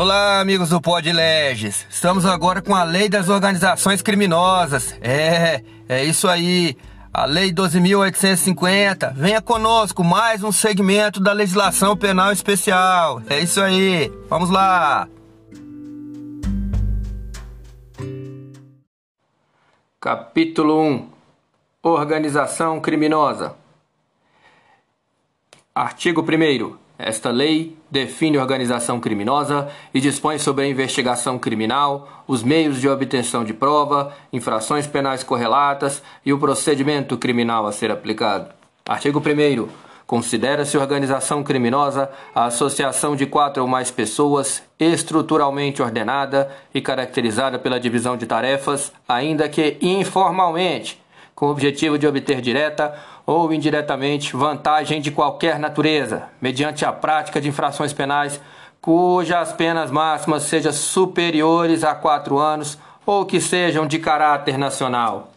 Olá, amigos do Pod Leges. Estamos agora com a Lei das Organizações Criminosas. É, é isso aí. A Lei 12.850. Venha conosco, mais um segmento da legislação penal especial. É isso aí. Vamos lá. Capítulo 1 Organização Criminosa. Artigo 1. Esta lei define organização criminosa e dispõe sobre a investigação criminal, os meios de obtenção de prova, infrações penais correlatas e o procedimento criminal a ser aplicado. Artigo 1. Considera-se organização criminosa a associação de quatro ou mais pessoas estruturalmente ordenada e caracterizada pela divisão de tarefas, ainda que informalmente, com o objetivo de obter direta ou indiretamente vantagem de qualquer natureza, mediante a prática de infrações penais cujas penas máximas sejam superiores a quatro anos ou que sejam de caráter nacional.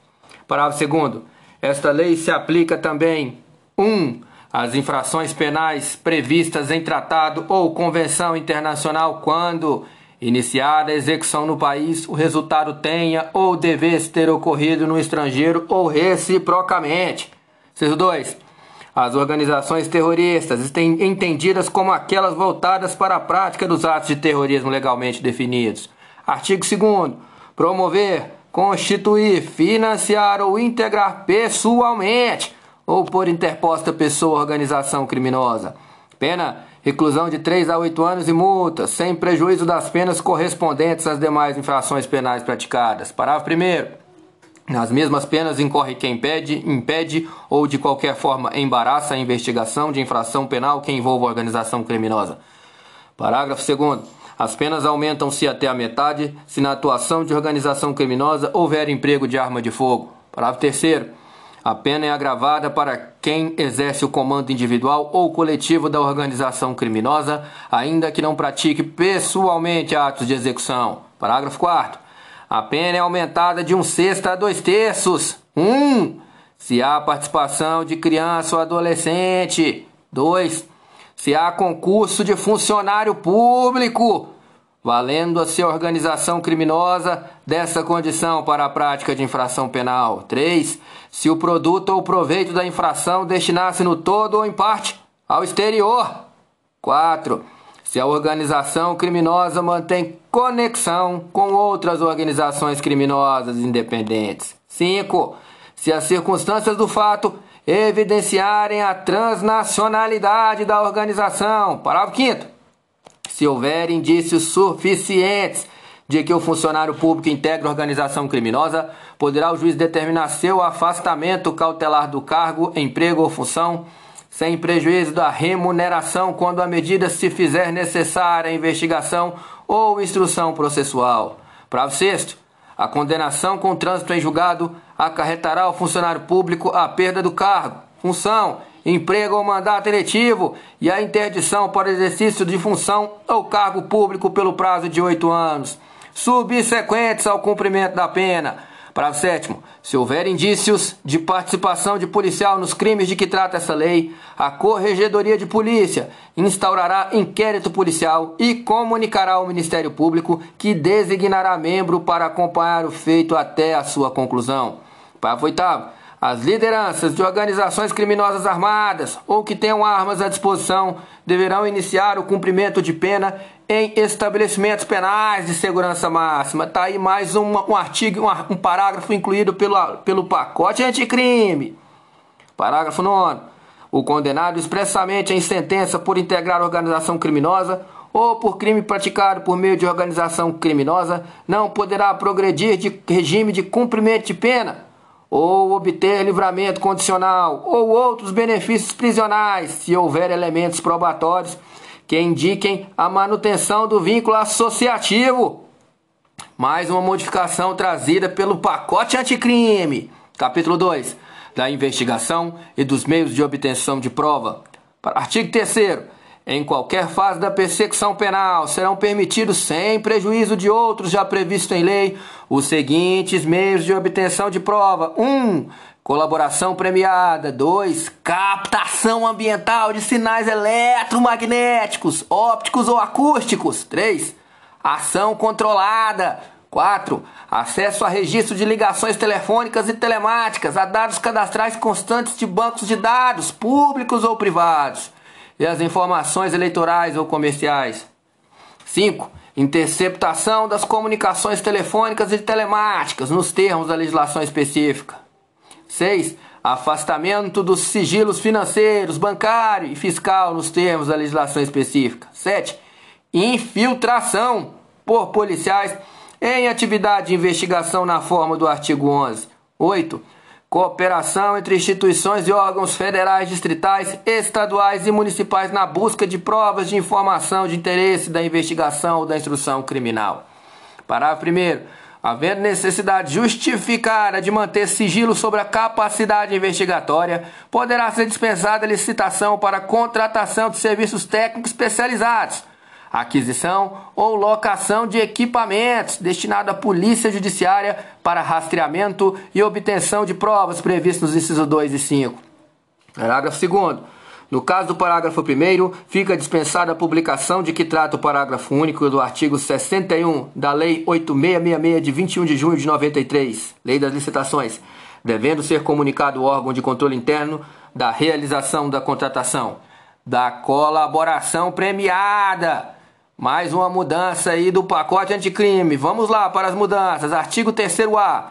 Parágrafo 2. Esta lei se aplica também 1. Um, às infrações penais previstas em tratado ou convenção internacional quando, iniciada a execução no país, o resultado tenha ou devesse ter ocorrido no estrangeiro ou reciprocamente. Inciso 2. As organizações terroristas entendidas como aquelas voltadas para a prática dos atos de terrorismo legalmente definidos. Artigo 2. Promover, constituir, financiar ou integrar pessoalmente ou por interposta pessoa ou organização criminosa. Pena: reclusão de 3 a 8 anos e multa, sem prejuízo das penas correspondentes às demais infrações penais praticadas. Parágrafo 1. Nas mesmas penas incorre quem impede, impede ou de qualquer forma embaraça a investigação de infração penal que envolva organização criminosa. Parágrafo 2. As penas aumentam-se até a metade se na atuação de organização criminosa houver emprego de arma de fogo. Parágrafo 3. A pena é agravada para quem exerce o comando individual ou coletivo da organização criminosa, ainda que não pratique pessoalmente atos de execução. Parágrafo 4. A pena é aumentada de um sexto a dois terços. Um, se há participação de criança ou adolescente. Dois, se há concurso de funcionário público, valendo-se a organização criminosa dessa condição para a prática de infração penal. 3. Se o produto ou proveito da infração destinasse no todo ou em parte ao exterior. 4 se a organização criminosa mantém conexão com outras organizações criminosas independentes. 5. Se as circunstâncias do fato evidenciarem a transnacionalidade da organização. Parágrafo 5. Se houver indícios suficientes de que o funcionário público integra organização criminosa, poderá o juiz determinar seu afastamento cautelar do cargo, emprego ou função sem prejuízo da remuneração quando a medida se fizer necessária a investigação ou instrução processual. Parágrafo 6 a condenação com trânsito em julgado acarretará ao funcionário público a perda do cargo, função, emprego ou mandato eletivo e a interdição para exercício de função ou cargo público pelo prazo de oito anos, subsequentes ao cumprimento da pena Parágrafo 7. Se houver indícios de participação de policial nos crimes de que trata essa lei, a Corregedoria de Polícia instaurará inquérito policial e comunicará ao Ministério Público, que designará membro para acompanhar o feito até a sua conclusão. Parágrafo 8. As lideranças de organizações criminosas armadas ou que tenham armas à disposição deverão iniciar o cumprimento de pena em estabelecimentos penais de segurança máxima. Tá aí mais um, artigo, um, um parágrafo incluído pelo, pelo pacote anticrime. Parágrafo 9. O condenado expressamente em sentença por integrar organização criminosa ou por crime praticado por meio de organização criminosa não poderá progredir de regime de cumprimento de pena ou obter livramento condicional, ou outros benefícios prisionais, se houver elementos probatórios que indiquem a manutenção do vínculo associativo. Mais uma modificação trazida pelo pacote anticrime. Capítulo 2. Da investigação e dos meios de obtenção de prova. Artigo 3 em qualquer fase da persecução penal, serão permitidos, sem prejuízo de outros já previstos em lei, os seguintes meios de obtenção de prova: 1. Um, colaboração premiada. 2. Captação ambiental de sinais eletromagnéticos, ópticos ou acústicos. 3. Ação controlada. 4. Acesso a registro de ligações telefônicas e telemáticas, a dados cadastrais constantes de bancos de dados, públicos ou privados, e as informações eleitorais ou comerciais. 5. Interceptação das comunicações telefônicas e telemáticas, nos termos da legislação específica. 6. Afastamento dos sigilos financeiros, bancário e fiscal, nos termos da legislação específica. 7. Infiltração por policiais em atividade de investigação na forma do artigo 11. 8. Cooperação entre instituições e órgãos federais, distritais, estaduais e municipais na busca de provas de informação de interesse da investigação ou da instrução criminal. Parágrafo 1. Havendo necessidade justificada de manter sigilo sobre a capacidade investigatória, poderá ser dispensada licitação para contratação de serviços técnicos especializados aquisição ou locação de equipamentos destinado à Polícia Judiciária para rastreamento e obtenção de provas previstos nos incisos 2 e 5. Parágrafo 2 no caso do parágrafo 1, fica dispensada a publicação de que trata o parágrafo único do artigo 61 da Lei 8666 de 21 de junho de 93, Lei das Licitações, devendo ser comunicado o órgão de controle interno da realização da contratação, da colaboração premiada mais uma mudança aí do pacote anticrime. Vamos lá para as mudanças. Artigo 3A.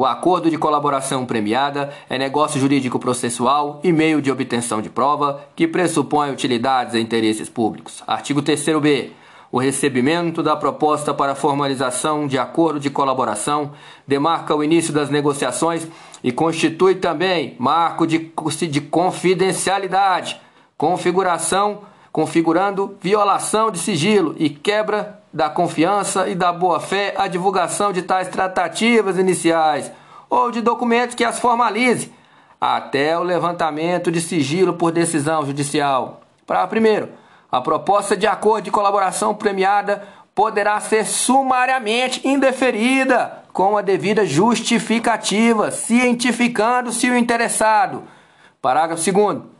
O acordo de colaboração premiada é negócio jurídico processual e meio de obtenção de prova que pressupõe utilidades e interesses públicos. Artigo 3b. O recebimento da proposta para formalização de acordo de colaboração demarca o início das negociações e constitui também marco de, de confidencialidade, configuração configurando violação de sigilo e quebra da confiança e da boa-fé a divulgação de tais tratativas iniciais ou de documentos que as formalize, até o levantamento de sigilo por decisão judicial. Para primeiro, a proposta de acordo de colaboração premiada poderá ser sumariamente indeferida com a devida justificativa, cientificando-se o interessado. Parágrafo 2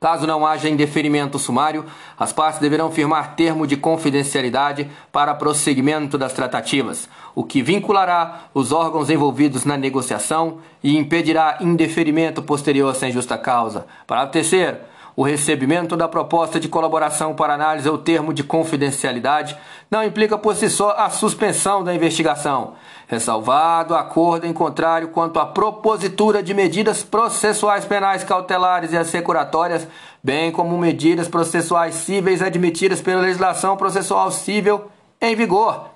Caso não haja indeferimento sumário, as partes deverão firmar termo de confidencialidade para prosseguimento das tratativas, o que vinculará os órgãos envolvidos na negociação e impedirá indeferimento posterior sem justa causa. Parágrafo terceiro o recebimento da proposta de colaboração para análise ou termo de confidencialidade não implica por si só a suspensão da investigação, ressalvado acordo em contrário quanto à propositura de medidas processuais penais cautelares e assecuratórias, bem como medidas processuais cíveis admitidas pela legislação processual civil em vigor.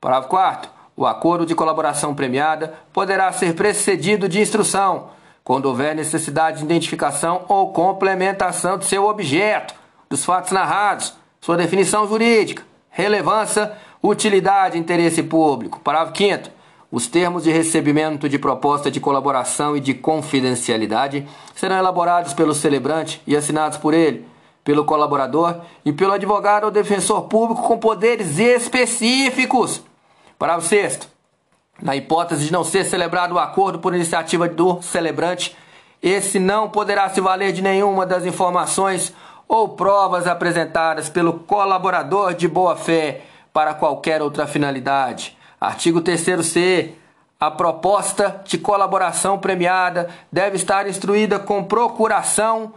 Parágrafo 4 o acordo de colaboração premiada poderá ser precedido de instrução, quando houver necessidade de identificação ou complementação de seu objeto, dos fatos narrados, sua definição jurídica, relevância, utilidade e interesse público. Parágrafo 5 os termos de recebimento de proposta de colaboração e de confidencialidade serão elaborados pelo celebrante e assinados por ele, pelo colaborador e pelo advogado ou defensor público com poderes específicos. Parágrafo 6 na hipótese de não ser celebrado o acordo por iniciativa do celebrante, esse não poderá se valer de nenhuma das informações ou provas apresentadas pelo colaborador de boa-fé para qualquer outra finalidade. Artigo 3c. A proposta de colaboração premiada deve estar instruída com procuração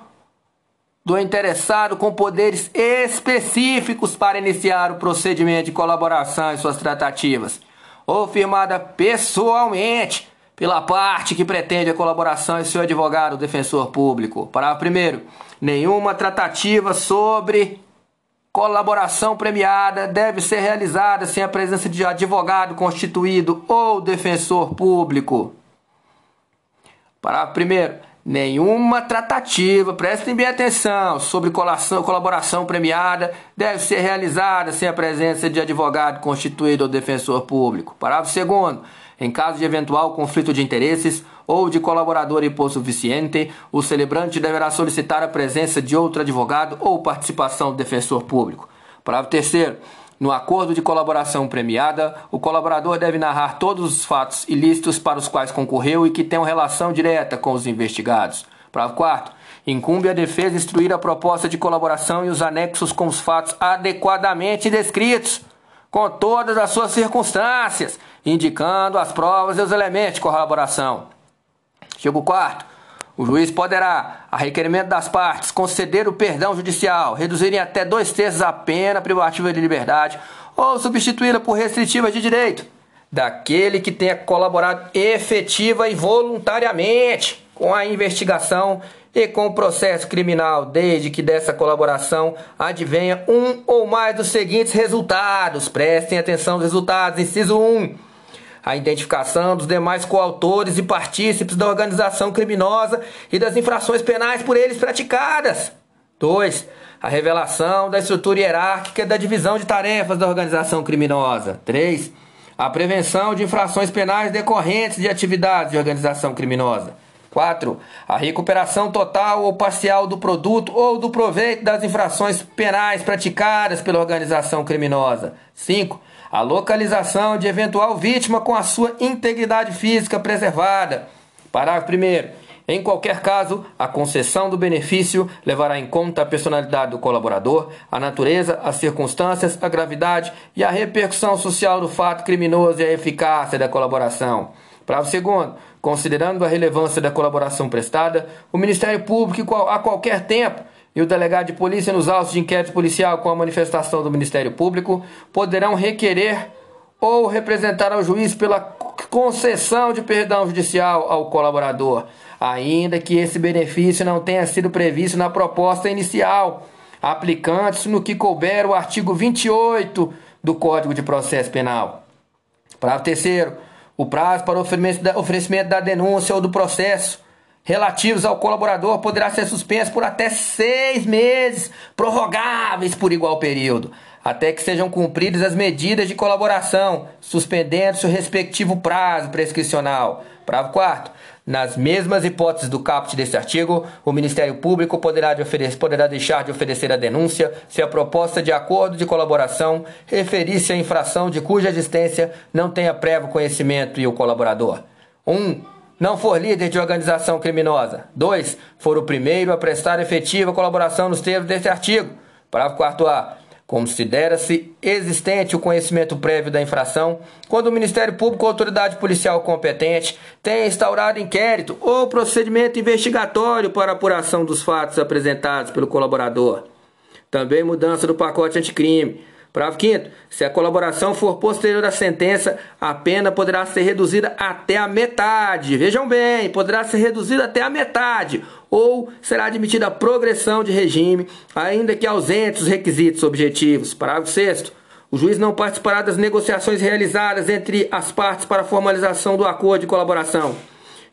do interessado com poderes específicos para iniciar o procedimento de colaboração em suas tratativas ou firmada pessoalmente pela parte que pretende a colaboração e seu advogado, defensor público. Parágrafo primeiro, nenhuma tratativa sobre colaboração premiada deve ser realizada sem a presença de advogado constituído ou defensor público. Parágrafo primeiro, Nenhuma tratativa, prestem bem atenção, sobre colaboração premiada deve ser realizada sem a presença de advogado constituído ou defensor público. Parágrafo 2. Em caso de eventual conflito de interesses ou de colaborador hipossuficiente, o celebrante deverá solicitar a presença de outro advogado ou participação do defensor público. Parágrafo 3. No acordo de colaboração premiada, o colaborador deve narrar todos os fatos ilícitos para os quais concorreu e que tenham relação direta com os investigados. Parágrafo 4. Incumbe à defesa instruir a proposta de colaboração e os anexos com os fatos adequadamente descritos. com todas as suas circunstâncias, indicando as provas e os elementos de corroboração. Artigo 4 o juiz poderá, a requerimento das partes, conceder o perdão judicial, reduzir em até dois terços a pena privativa de liberdade ou substituí-la por restritiva de direito daquele que tenha colaborado efetiva e voluntariamente com a investigação e com o processo criminal, desde que dessa colaboração advenha um ou mais dos seguintes resultados. Prestem atenção aos resultados. Inciso 1 a identificação dos demais coautores e partícipes da organização criminosa e das infrações penais por eles praticadas. 2. A revelação da estrutura hierárquica da divisão de tarefas da organização criminosa. 3. A prevenção de infrações penais decorrentes de atividades de organização criminosa. 4. A recuperação total ou parcial do produto ou do proveito das infrações penais praticadas pela organização criminosa. 5 a localização de eventual vítima com a sua integridade física preservada. Parágrafo 1. Em qualquer caso, a concessão do benefício levará em conta a personalidade do colaborador, a natureza, as circunstâncias, a gravidade e a repercussão social do fato criminoso e a eficácia da colaboração. Parágrafo 2. Considerando a relevância da colaboração prestada, o Ministério Público, a qualquer tempo, e o delegado de polícia nos autos de inquérito policial com a manifestação do Ministério Público poderão requerer ou representar ao juiz pela concessão de perdão judicial ao colaborador, ainda que esse benefício não tenha sido previsto na proposta inicial, aplicando-se no que couber o artigo 28 do Código de Processo Penal. Parágrafo terceiro, o prazo para o oferecimento da denúncia ou do processo relativos ao colaborador poderá ser suspenso por até seis meses, prorrogáveis por igual período, até que sejam cumpridas as medidas de colaboração, suspendendo-se o respectivo prazo prescricional. Parágrafo 4 nas mesmas hipóteses do caput deste artigo, o Ministério Público poderá, de oferecer, poderá deixar de oferecer a denúncia se a proposta de acordo de colaboração referir-se à infração de cuja existência não tenha prévio conhecimento e o colaborador. 1. Um, não for líder de organização criminosa. 2. For o primeiro a prestar efetiva colaboração nos termos deste artigo. Parágrafo 4 A. Considera-se existente o conhecimento prévio da infração quando o Ministério Público ou autoridade policial competente tenha instaurado inquérito ou procedimento investigatório para apuração dos fatos apresentados pelo colaborador. Também mudança do pacote anticrime. Parágrafo 5 Se a colaboração for posterior à sentença, a pena poderá ser reduzida até a metade. Vejam bem, poderá ser reduzida até a metade. Ou será admitida a progressão de regime, ainda que ausentes os requisitos objetivos. Parágrafo 6 o juiz não participará das negociações realizadas entre as partes para a formalização do acordo de colaboração,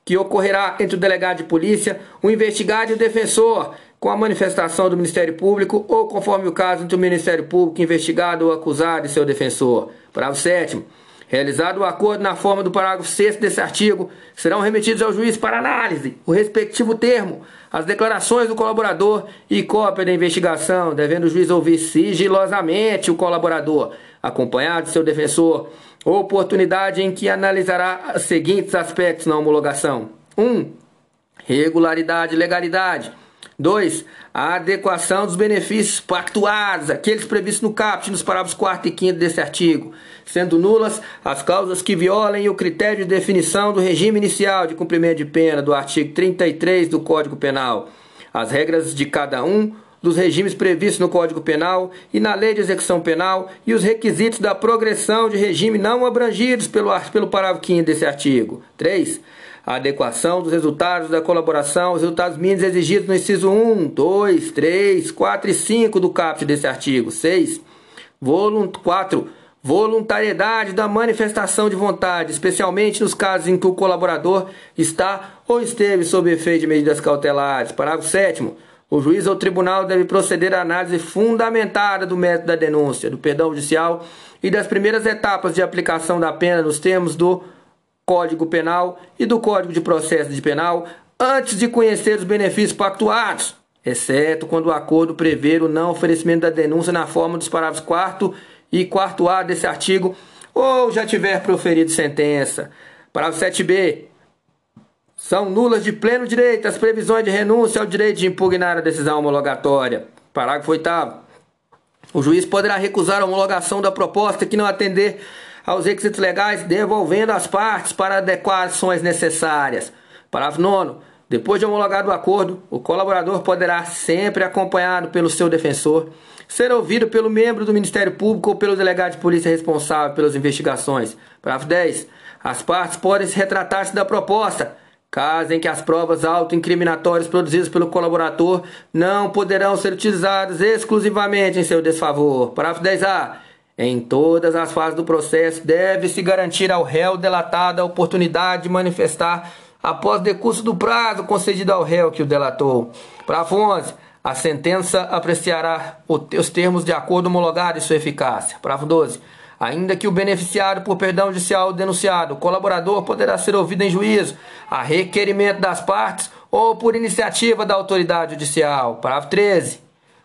que ocorrerá entre o delegado de polícia, o investigado e o defensor, com a manifestação do Ministério Público ou conforme o caso entre o Ministério Público, investigado ou acusado e seu defensor. Parágrafo 7 Realizado o acordo na forma do parágrafo 6 desse artigo, serão remetidos ao juiz para análise o respectivo termo, as declarações do colaborador e cópia da investigação, devendo o juiz ouvir sigilosamente o colaborador, acompanhado de seu defensor, oportunidade em que analisará os seguintes aspectos na homologação: 1. Um, regularidade e legalidade. 2. A adequação dos benefícios pactuados, aqueles previstos no caput nos parágrafos 4 e 5 desse artigo, sendo nulas as causas que violem o critério de definição do regime inicial de cumprimento de pena do artigo 33 do Código Penal, as regras de cada um dos regimes previstos no Código Penal e na Lei de Execução Penal e os requisitos da progressão de regime não abrangidos pelo, pelo parágrafo 5 desse artigo. 3 a adequação dos resultados da colaboração aos resultados mínimos exigidos no inciso 1, 2, 3, 4 e 5 do caput desse artigo. 6. Volunt 4. Voluntariedade da manifestação de vontade, especialmente nos casos em que o colaborador está ou esteve sob efeito de medidas cautelares. Parágrafo 7. O juiz ou tribunal deve proceder à análise fundamentada do método da denúncia, do perdão judicial e das primeiras etapas de aplicação da pena nos termos do Código Penal e do Código de Processo de Penal antes de conhecer os benefícios pactuados, exceto quando o acordo prever o não oferecimento da denúncia na forma dos parágrafos 4 e 4A desse artigo ou já tiver proferido sentença. Parágrafo 7b. São nulas de pleno direito as previsões de renúncia ao direito de impugnar a decisão homologatória. Parágrafo 8 O juiz poderá recusar a homologação da proposta que não atender aos requisitos legais, devolvendo as partes para adequações necessárias. Parágrafo 9. Depois de homologado o acordo, o colaborador poderá, sempre acompanhado pelo seu defensor, ser ouvido pelo membro do Ministério Público ou pelo delegado de polícia responsável pelas investigações. Parágrafo 10. As partes podem se retratar-se da proposta, caso em que as provas autoincriminatórias produzidas pelo colaborador não poderão ser utilizadas exclusivamente em seu desfavor. Parágrafo 10A. Em todas as fases do processo, deve-se garantir ao réu delatado a oportunidade de manifestar após decurso do prazo concedido ao réu que o delatou. Parágrafo 11. A sentença apreciará os termos de acordo homologado e sua eficácia. Parágrafo 12. Ainda que o beneficiário por perdão judicial denunciado, o colaborador poderá ser ouvido em juízo, a requerimento das partes ou por iniciativa da autoridade judicial. Parágrafo 13.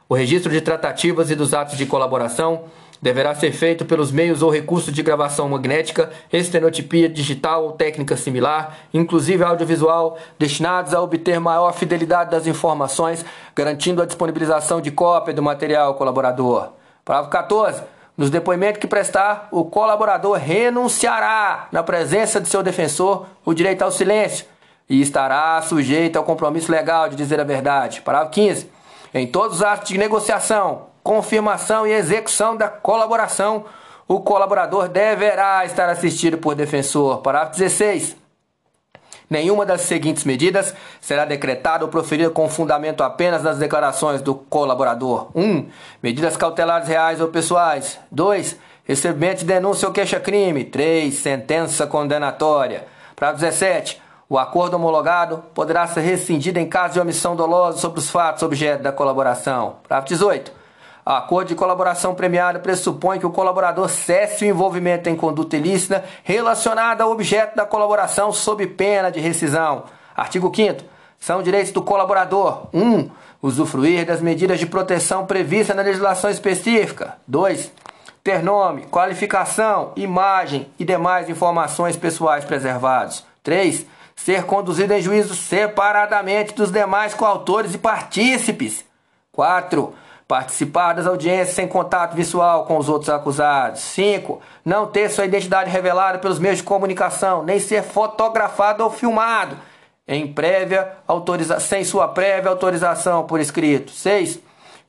O registro de tratativas e dos atos de colaboração deverá ser feito pelos meios ou recursos de gravação magnética, estenotipia digital ou técnica similar, inclusive audiovisual, destinados a obter maior fidelidade das informações, garantindo a disponibilização de cópia do material colaborador. Parágrafo 14. Nos depoimentos que prestar, o colaborador renunciará, na presença de seu defensor, o direito ao silêncio e estará sujeito ao compromisso legal de dizer a verdade. Parágrafo 15. Em todos os atos de negociação, confirmação e execução da colaboração, o colaborador deverá estar assistido por defensor. Parágrafo 16. Nenhuma das seguintes medidas será decretada ou proferida com fundamento apenas nas declarações do colaborador. 1. Um, medidas cautelares reais ou pessoais. 2. Recebimento de denúncia ou queixa-crime. 3. Sentença condenatória. Parágrafo 17. O acordo homologado poderá ser rescindido em caso de omissão dolosa sobre os fatos objeto da colaboração. Parágrafo 18. A acordo de colaboração premiada pressupõe que o colaborador cesse o envolvimento em conduta ilícita relacionada ao objeto da colaboração sob pena de rescisão. Artigo 5 São direitos do colaborador: 1. Um, usufruir das medidas de proteção previstas na legislação específica. 2. Ter nome, qualificação, imagem e demais informações pessoais preservados. 3. Ser conduzido em juízo separadamente dos demais coautores e partícipes. 4 Participar das audiências sem contato visual com os outros acusados. 5. Não ter sua identidade revelada pelos meios de comunicação, nem ser fotografado ou filmado em prévia autoriza sem sua prévia autorização por escrito. 6.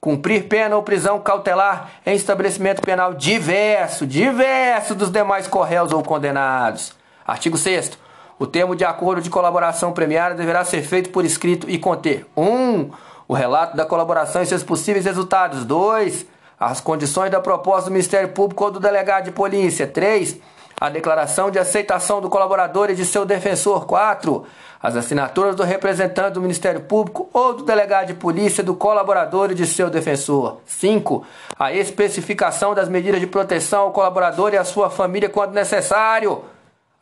Cumprir pena ou prisão cautelar em estabelecimento penal diverso, diverso dos demais correios ou condenados. Artigo 6 O termo de acordo de colaboração premiada deverá ser feito por escrito e conter 1. Um, o relato da colaboração e seus possíveis resultados. 2. As condições da proposta do Ministério Público ou do delegado de polícia. 3. A declaração de aceitação do colaborador e de seu defensor. 4. As assinaturas do representante do Ministério Público ou do delegado de polícia, do colaborador e de seu defensor. 5. A especificação das medidas de proteção ao colaborador e à sua família quando necessário.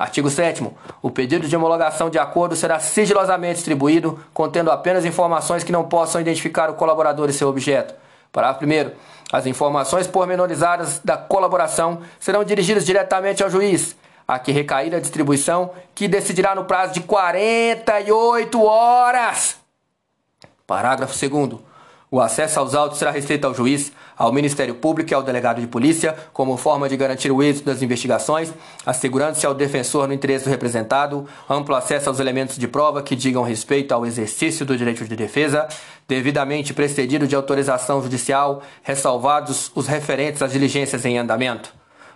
Artigo 7 O pedido de homologação de acordo será sigilosamente distribuído, contendo apenas informações que não possam identificar o colaborador e seu objeto. Parágrafo 1 As informações pormenorizadas da colaboração serão dirigidas diretamente ao juiz, a que recair a distribuição, que decidirá no prazo de 48 horas. Parágrafo 2 o acesso aos autos será restrito ao juiz, ao Ministério Público e ao delegado de polícia, como forma de garantir o êxito das investigações, assegurando-se ao defensor no interesse do representado amplo acesso aos elementos de prova que digam respeito ao exercício do direito de defesa, devidamente precedido de autorização judicial, ressalvados os referentes às diligências em andamento.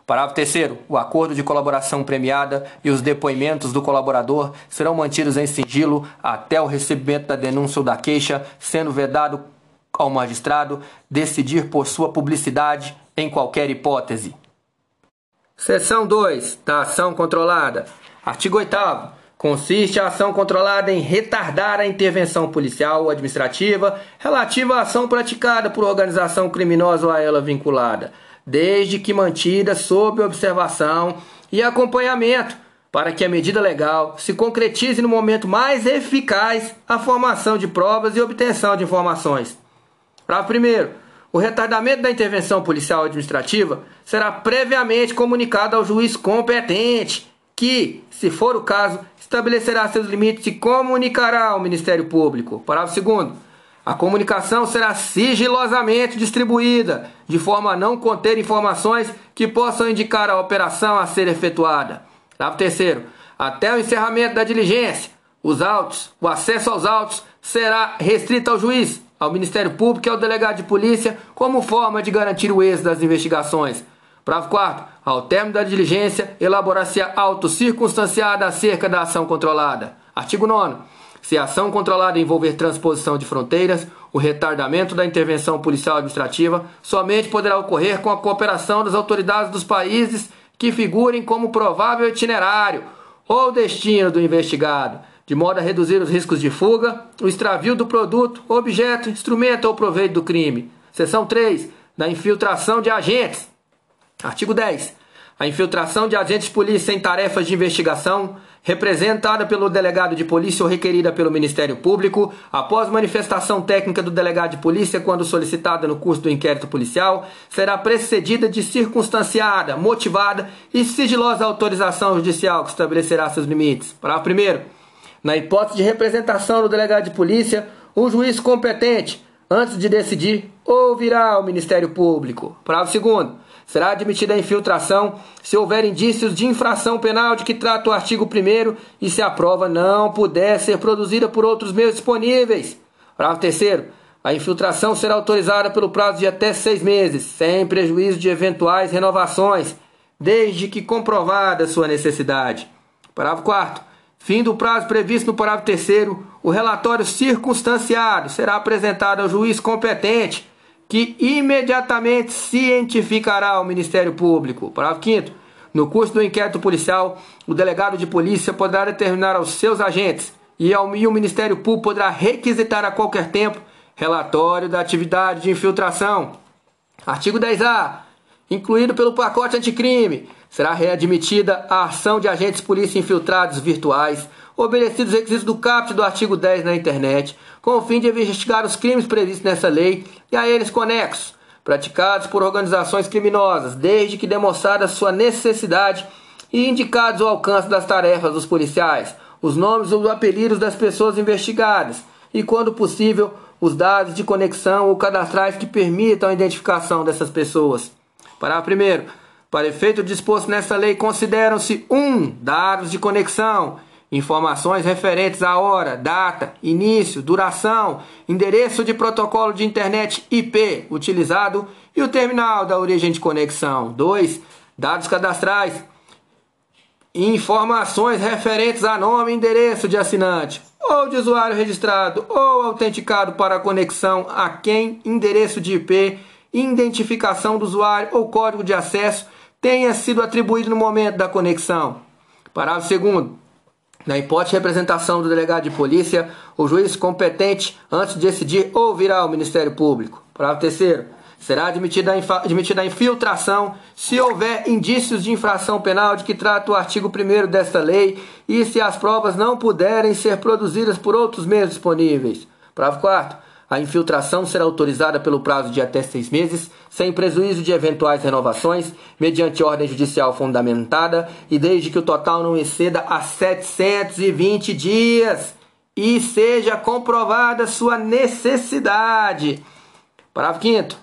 Parágrafo 3 O acordo de colaboração premiada e os depoimentos do colaborador serão mantidos em sigilo até o recebimento da denúncia ou da queixa, sendo vedado ao magistrado decidir por sua publicidade em qualquer hipótese. Seção 2 da ação controlada. Artigo 8 Consiste a ação controlada em retardar a intervenção policial ou administrativa relativa à ação praticada por organização criminosa ou a ela vinculada, desde que mantida sob observação e acompanhamento, para que a medida legal se concretize no momento mais eficaz a formação de provas e obtenção de informações. Parágrafo primeiro. O retardamento da intervenção policial administrativa será previamente comunicado ao juiz competente, que, se for o caso, estabelecerá seus limites e comunicará ao Ministério Público. Parágrafo 2. A comunicação será sigilosamente distribuída, de forma a não conter informações que possam indicar a operação a ser efetuada. Parágrafo terceiro. Até o encerramento da diligência, os autos, o acesso aos autos será restrito ao juiz, ao Ministério Público e ao delegado de polícia, como forma de garantir o êxito das investigações. Parágrafo 4. Ao término da diligência, elaborar-se auto circunstanciado acerca da ação controlada. Artigo 9. Se a ação controlada envolver transposição de fronteiras, o retardamento da intervenção policial administrativa somente poderá ocorrer com a cooperação das autoridades dos países que figurem como provável itinerário ou destino do investigado, de modo a reduzir os riscos de fuga, o extravio do produto, objeto, instrumento ou proveito do crime. Seção 3. Da infiltração de agentes. Artigo 10. A infiltração de agentes de polícia em tarefas de investigação, representada pelo delegado de polícia ou requerida pelo Ministério Público, após manifestação técnica do delegado de polícia quando solicitada no curso do inquérito policial, será precedida de circunstanciada, motivada e sigilosa autorização judicial que estabelecerá seus limites. Parágrafo 1. Na hipótese de representação do delegado de polícia, o juiz competente, antes de decidir, ouvirá o Ministério Público. Parágrafo 2. Será admitida a infiltração se houver indícios de infração penal de que trata o artigo 1 e se a prova não puder ser produzida por outros meios disponíveis. Parágrafo 3. A infiltração será autorizada pelo prazo de até seis meses, sem prejuízo de eventuais renovações, desde que comprovada sua necessidade. Parágrafo 4. Fim do prazo previsto no parágrafo 3, o relatório circunstanciado será apresentado ao juiz competente que imediatamente cientificará ao Ministério Público. Parágrafo 5 No curso do inquérito policial, o delegado de polícia poderá determinar aos seus agentes e, ao, e o Ministério Público poderá requisitar a qualquer tempo relatório da atividade de infiltração. Artigo 10A. Incluído pelo pacote anticrime, será readmitida a ação de agentes polícia infiltrados virtuais obedecidos os requisitos do caput do artigo 10 na internet, com o fim de investigar os crimes previstos nessa lei e a eles conexos, praticados por organizações criminosas, desde que demonstrada sua necessidade e indicados o alcance das tarefas dos policiais, os nomes ou apelidos das pessoas investigadas e, quando possível, os dados de conexão ou cadastrais que permitam a identificação dessas pessoas. Parágrafo 1. Para efeito disposto nessa lei, consideram-se 1. Um, dados de conexão Informações referentes à hora, data, início, duração, endereço de protocolo de internet IP utilizado e o terminal da origem de conexão. 2. Dados cadastrais. Informações referentes a nome e endereço de assinante ou de usuário registrado ou autenticado para conexão a quem endereço de IP, identificação do usuário ou código de acesso tenha sido atribuído no momento da conexão. Parágrafo 2 na hipótese de representação do delegado de polícia, o juiz competente, antes de decidir, ouvirá o Ministério Público. Parágrafo terceiro. Será admitida a, admitida a infiltração se houver indícios de infração penal de que trata o artigo 1 desta lei e se as provas não puderem ser produzidas por outros meios disponíveis. Parágrafo 4. A infiltração será autorizada pelo prazo de até seis meses, sem prejuízo de eventuais renovações, mediante ordem judicial fundamentada e desde que o total não exceda a 720 dias e seja comprovada sua necessidade. Parágrafo 5.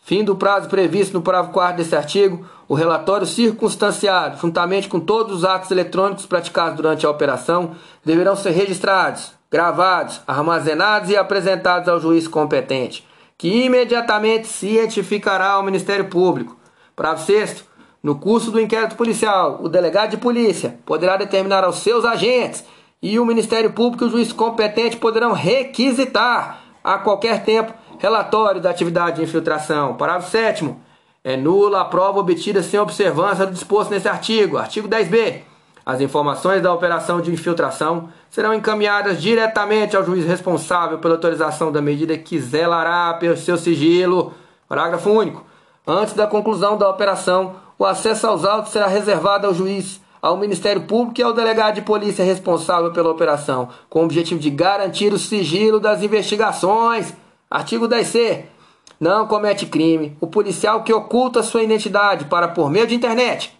Fim do prazo previsto no parágrafo 4 deste artigo, o relatório circunstanciado, juntamente com todos os atos eletrônicos praticados durante a operação, deverão ser registrados gravados, armazenados e apresentados ao juiz competente, que imediatamente cientificará ao Ministério Público. Parágrafo 6 no curso do inquérito policial, o delegado de polícia poderá determinar aos seus agentes e o Ministério Público e o juiz competente poderão requisitar a qualquer tempo relatório da atividade de infiltração. Parágrafo 7 é nula a prova obtida sem observância do disposto nesse artigo. Artigo 10b. As informações da operação de infiltração serão encaminhadas diretamente ao juiz responsável pela autorização da medida que zelará pelo seu sigilo. Parágrafo único. Antes da conclusão da operação, o acesso aos autos será reservado ao juiz, ao Ministério Público e ao delegado de polícia responsável pela operação, com o objetivo de garantir o sigilo das investigações. Artigo 10c. Não comete crime o policial que oculta sua identidade para, por meio de internet,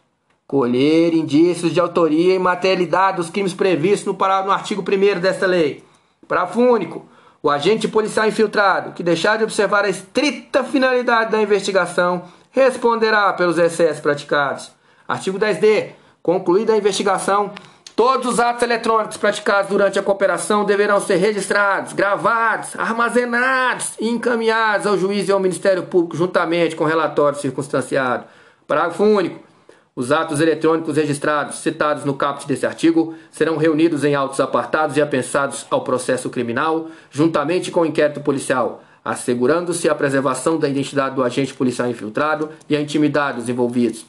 colher indícios de autoria e materialidade dos crimes previstos no, no artigo 1 desta lei. Parágrafo único. O agente policial infiltrado que deixar de observar a estrita finalidade da investigação responderá pelos excessos praticados. Artigo 10D. Concluída a investigação, todos os atos eletrônicos praticados durante a cooperação deverão ser registrados, gravados, armazenados e encaminhados ao juiz e ao Ministério Público juntamente com relatório circunstanciado. Parágrafo único. Os atos eletrônicos registrados, citados no caput desse artigo, serão reunidos em autos apartados e apensados ao processo criminal, juntamente com o inquérito policial, assegurando-se a preservação da identidade do agente policial infiltrado e a intimidade dos envolvidos.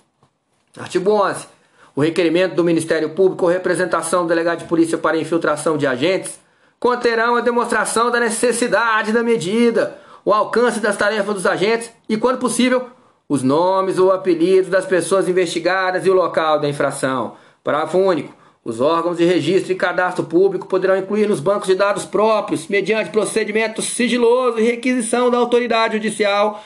Artigo 11. O requerimento do Ministério Público ou representação do delegado de polícia para infiltração de agentes conterão a demonstração da necessidade da medida, o alcance das tarefas dos agentes e, quando possível, os nomes ou apelidos das pessoas investigadas e o local da infração. Parágrafo único. Os órgãos de registro e cadastro público poderão incluir nos bancos de dados próprios, mediante procedimento sigiloso e requisição da autoridade judicial,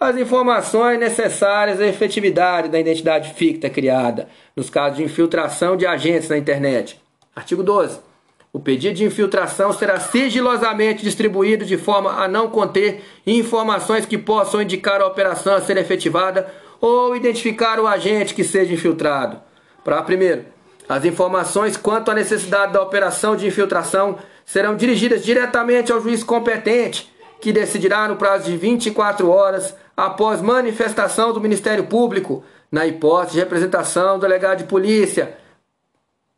as informações necessárias à efetividade da identidade ficta criada, nos casos de infiltração de agentes na internet. Artigo 12. O pedido de infiltração será sigilosamente distribuído de forma a não conter informações que possam indicar a operação a ser efetivada ou identificar o agente que seja infiltrado. Para primeiro, as informações quanto à necessidade da operação de infiltração serão dirigidas diretamente ao juiz competente, que decidirá no prazo de 24 horas após manifestação do Ministério Público, na hipótese de representação do delegado de polícia,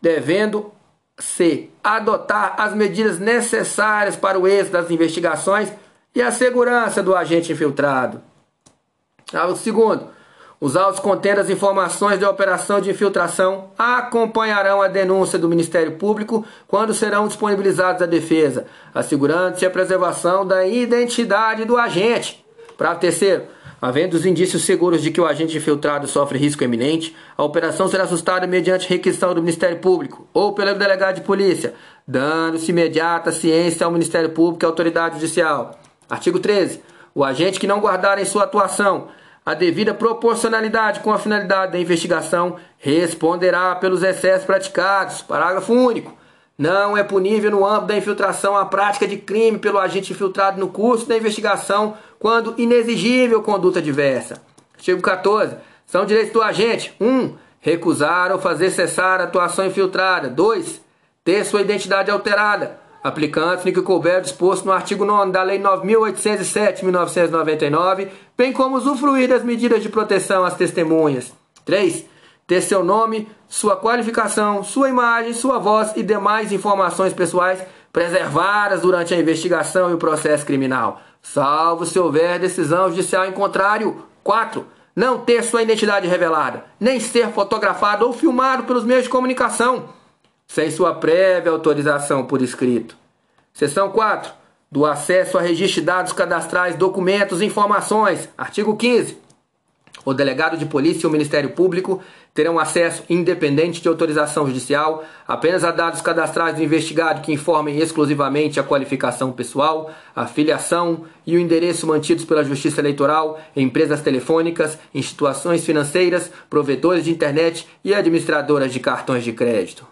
devendo C. Adotar as medidas necessárias para o êxito das investigações e a segurança do agente infiltrado. O segundo, os autos contendo as informações da operação de infiltração acompanharão a denúncia do Ministério Público quando serão disponibilizados à defesa, assegurando-se a preservação da identidade do agente. Para terceiro, Havendo os indícios seguros de que o agente infiltrado sofre risco eminente, a operação será assustada mediante requisição do Ministério Público ou pelo delegado de polícia, dando-se imediata ciência ao Ministério Público e à autoridade judicial. Artigo 13. O agente que não guardar em sua atuação a devida proporcionalidade com a finalidade da investigação responderá pelos excessos praticados. Parágrafo único. Não é punível no âmbito da infiltração a prática de crime pelo agente infiltrado no curso da investigação quando inexigível conduta diversa. Artigo 14. São direitos do agente: 1. Um, recusar ou fazer cessar a atuação infiltrada. 2. Ter sua identidade alterada, aplicando-se no que couber disposto no artigo 9 da Lei 9.807-1999, bem como usufruir das medidas de proteção às testemunhas. 3 ter seu nome, sua qualificação, sua imagem, sua voz e demais informações pessoais preservadas durante a investigação e o processo criminal, salvo se houver decisão judicial em contrário. 4. Não ter sua identidade revelada, nem ser fotografado ou filmado pelos meios de comunicação, sem sua prévia autorização por escrito. Seção 4. Do acesso a registro de dados cadastrais, documentos e informações. Artigo 15 o delegado de polícia e o Ministério Público terão acesso independente de autorização judicial apenas a dados cadastrais do investigado que informem exclusivamente a qualificação pessoal, a filiação e o endereço mantidos pela Justiça Eleitoral, empresas telefônicas, instituições financeiras, provedores de internet e administradoras de cartões de crédito.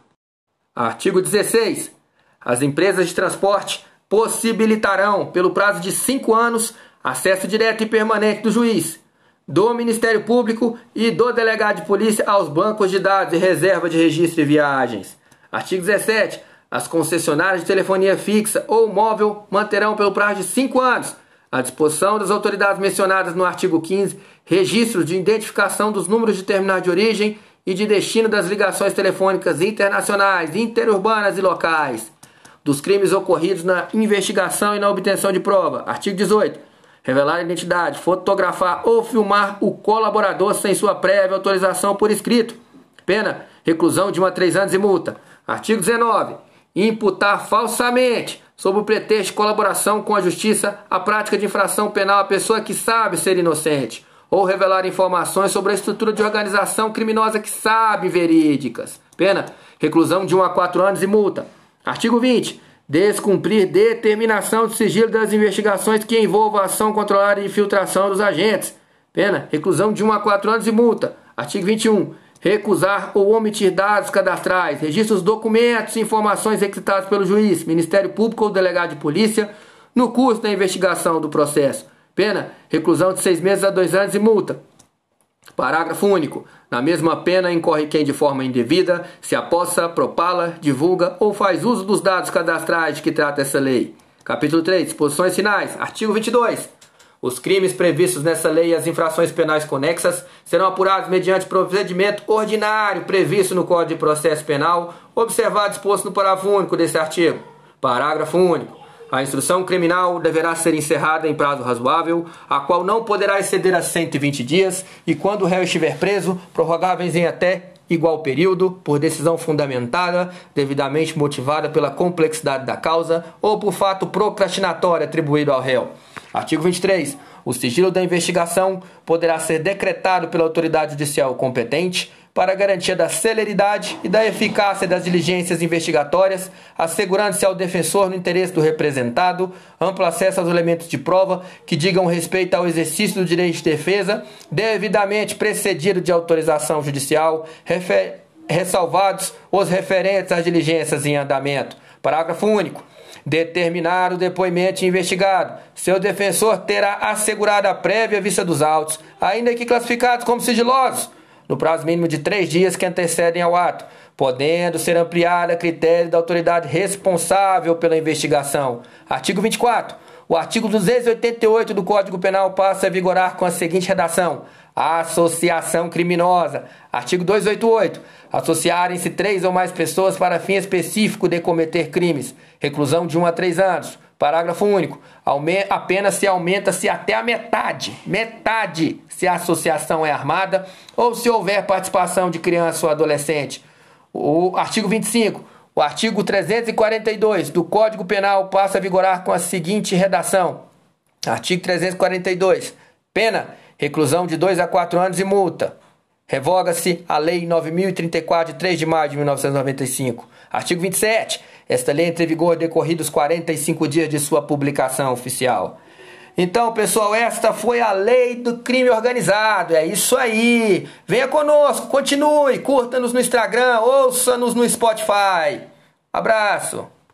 Artigo 16. As empresas de transporte possibilitarão, pelo prazo de cinco anos, acesso direto e permanente do juiz do Ministério Público e do delegado de polícia aos bancos de dados e reserva de registro de viagens. Artigo 17. As concessionárias de telefonia fixa ou móvel manterão pelo prazo de 5 anos, à disposição das autoridades mencionadas no artigo 15, registros de identificação dos números de terminal de origem e de destino das ligações telefônicas internacionais, interurbanas e locais, dos crimes ocorridos na investigação e na obtenção de prova. Artigo 18 revelar a identidade, fotografar ou filmar o colaborador sem sua prévia autorização por escrito. Pena, reclusão de 1 a 3 anos e multa. Artigo 19. Imputar falsamente, sob o pretexto de colaboração com a justiça, a prática de infração penal à pessoa que sabe ser inocente, ou revelar informações sobre a estrutura de organização criminosa que sabe verídicas. Pena, reclusão de 1 a 4 anos e multa. Artigo 20 Descumprir determinação de sigilo das investigações que envolvam ação controlada de infiltração dos agentes. Pena, reclusão de 1 a 4 anos e multa. Artigo 21. Recusar ou omitir dados cadastrais, registros, documentos e informações requisitados pelo juiz, Ministério Público ou delegado de polícia no curso da investigação do processo. Pena, reclusão de seis meses a dois anos e multa. Parágrafo único. Na mesma pena incorre quem de forma indevida se apossa, propala, divulga ou faz uso dos dados cadastrais de que trata essa lei. Capítulo 3. Disposições finais. Artigo 22. Os crimes previstos nessa lei e as infrações penais conexas serão apurados mediante procedimento ordinário previsto no Código de Processo Penal, observado disposto no parágrafo único desse artigo. Parágrafo único. A instrução criminal deverá ser encerrada em prazo razoável, a qual não poderá exceder a 120 dias, e quando o réu estiver preso, prorrogáveis em até igual período, por decisão fundamentada, devidamente motivada pela complexidade da causa ou por fato procrastinatório atribuído ao réu. Artigo 23. O sigilo da investigação poderá ser decretado pela autoridade judicial competente para garantia da celeridade e da eficácia das diligências investigatórias, assegurando-se ao defensor, no interesse do representado, amplo acesso aos elementos de prova que digam respeito ao exercício do direito de defesa, devidamente precedido de autorização judicial, ressalvados os referentes às diligências em andamento. Parágrafo único determinar o depoimento investigado. Seu defensor terá assegurado a prévia vista dos autos, ainda que classificados como sigilosos, no prazo mínimo de três dias que antecedem ao ato, podendo ser ampliada a critério da autoridade responsável pela investigação. Artigo 24. O artigo 288 do Código Penal passa a vigorar com a seguinte redação: associação criminosa. Artigo 288. Associarem-se três ou mais pessoas para fim específico de cometer crimes. Reclusão de 1 um a 3 anos. Parágrafo único. A pena se aumenta-se até a metade. Metade se a associação é armada ou se houver participação de criança ou adolescente. O artigo 25. O artigo 342 do Código Penal passa a vigorar com a seguinte redação: Artigo 342. Pena reclusão de 2 a 4 anos e multa. Revoga-se a Lei 9034 de 3 de maio de 1995. Artigo 27. Esta lei entra em vigor decorridos 45 dias de sua publicação oficial. Então, pessoal, esta foi a lei do crime organizado. É isso aí. Venha conosco, continue, curta-nos no Instagram, ouça-nos no Spotify. Abraço.